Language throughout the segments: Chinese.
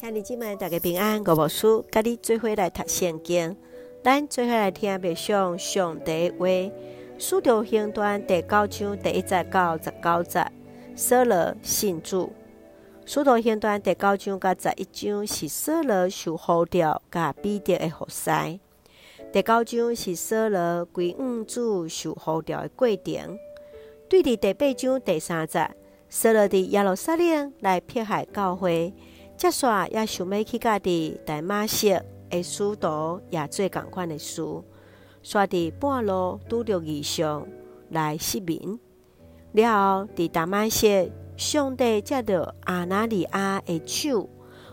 兄弟姐妹，大家平安。我无事，甲你做伙来读圣经，咱做伙来听默想上帝话。使徒行传第九章第一节到十九节，扫罗信主。使徒行传第九章甲十一章是扫罗受呼召甲彼得的服侍。第九章是扫罗归五主受呼召的过程。对伫第八章第三节，扫罗伫耶路撒冷来迫害教会。接煞也想要去家己大马色的使徒也做共款的事，煞伫半路拄着异象来失明。了后伫大马色，上帝接着阿拿尼亚的手，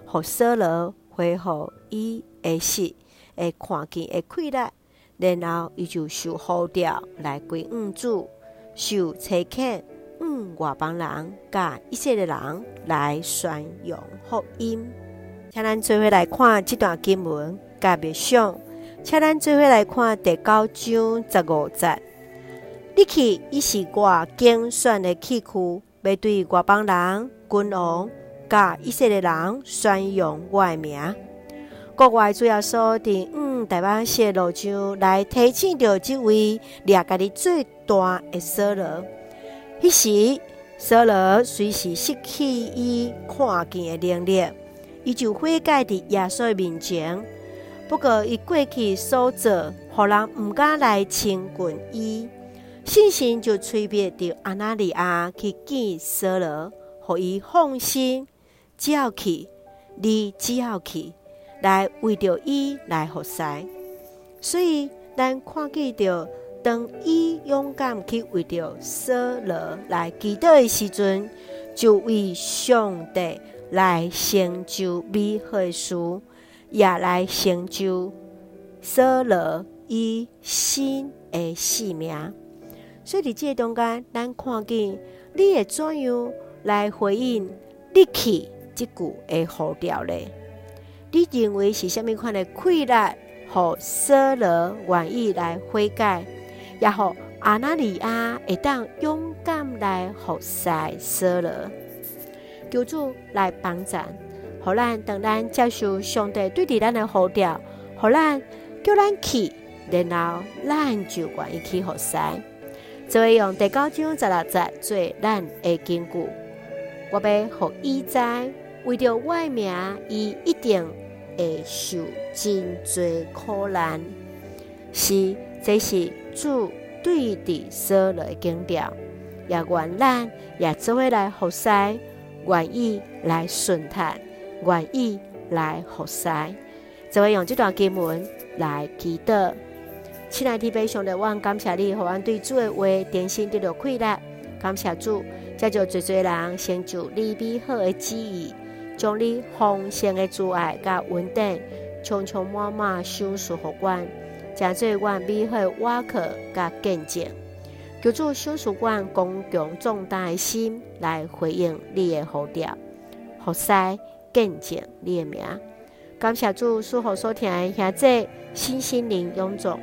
互扫罗恢复伊的视、会看见的气力，然后伊就受呼召来归五主，受差遣。嗯，外邦人甲以色列人来宣扬福音，请咱做伙来看这段经文，甲别想，请咱做伙来看第九章十五节。你去，伊是我拣选的器具，要对外邦人、君王甲以色列人宣扬我的名。国外主要说的，嗯，台湾西路上来提醒着这位掠家己最大的扫罗。彼时，扫罗随时失去伊看见的能力，伊就悔改伫耶稣面前。不过，伊过去所做，互人毋敢来亲近伊，信心就催逼着阿拿尼亚去见扫罗，互伊放心，只要去，你只要去，来为着伊来服侍。所以，咱看见着。当伊勇敢去为着舍罗来祈祷的时阵，就为上帝来成就美好的事，也来成就舍罗伊新的性命。所以伫这中间，咱看见你会怎样来回应“你去”这句的号召呢？你认为是虾米款的气力，互舍罗愿意来悔改？也互阿拿尼亚会当勇敢来服侍扫罗，求主来帮助，互咱当咱接受上帝对伫咱的呼召，互咱叫咱去，然后咱就愿意去服侍。就会用第九章十六节做咱的根据。我要互伊知，为着我的名，伊一定会受真济苦难。是，这是。主对的所罗的经调，也愿咱也做伙来服侍，愿意来顺从，愿意来服侍，就会用这段经文来祈祷。亲爱的弟兄姊妹，我感谢你，互阮对主的话点心得到快乐。感谢主，才就最最人成就你美好的旨意，将你丰盛的慈爱甲稳定，充充满满赏赐予阮。将做阮美好瓦壳甲见证，求主赏赐阮刚强壮大的心来回应你的呼召，服侍见证你的名。感谢主，赐福所听的兄弟身心灵臃肿，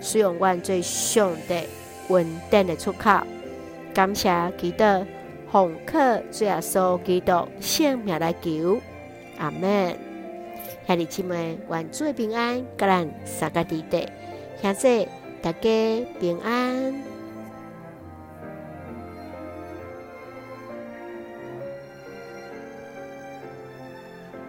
使用阮最上帝稳定的出口。感谢基督奉靠主耶稣基督圣名来求，阿门。兄弟姊妹，愿主平安，甲咱三个地带，现在大家平安。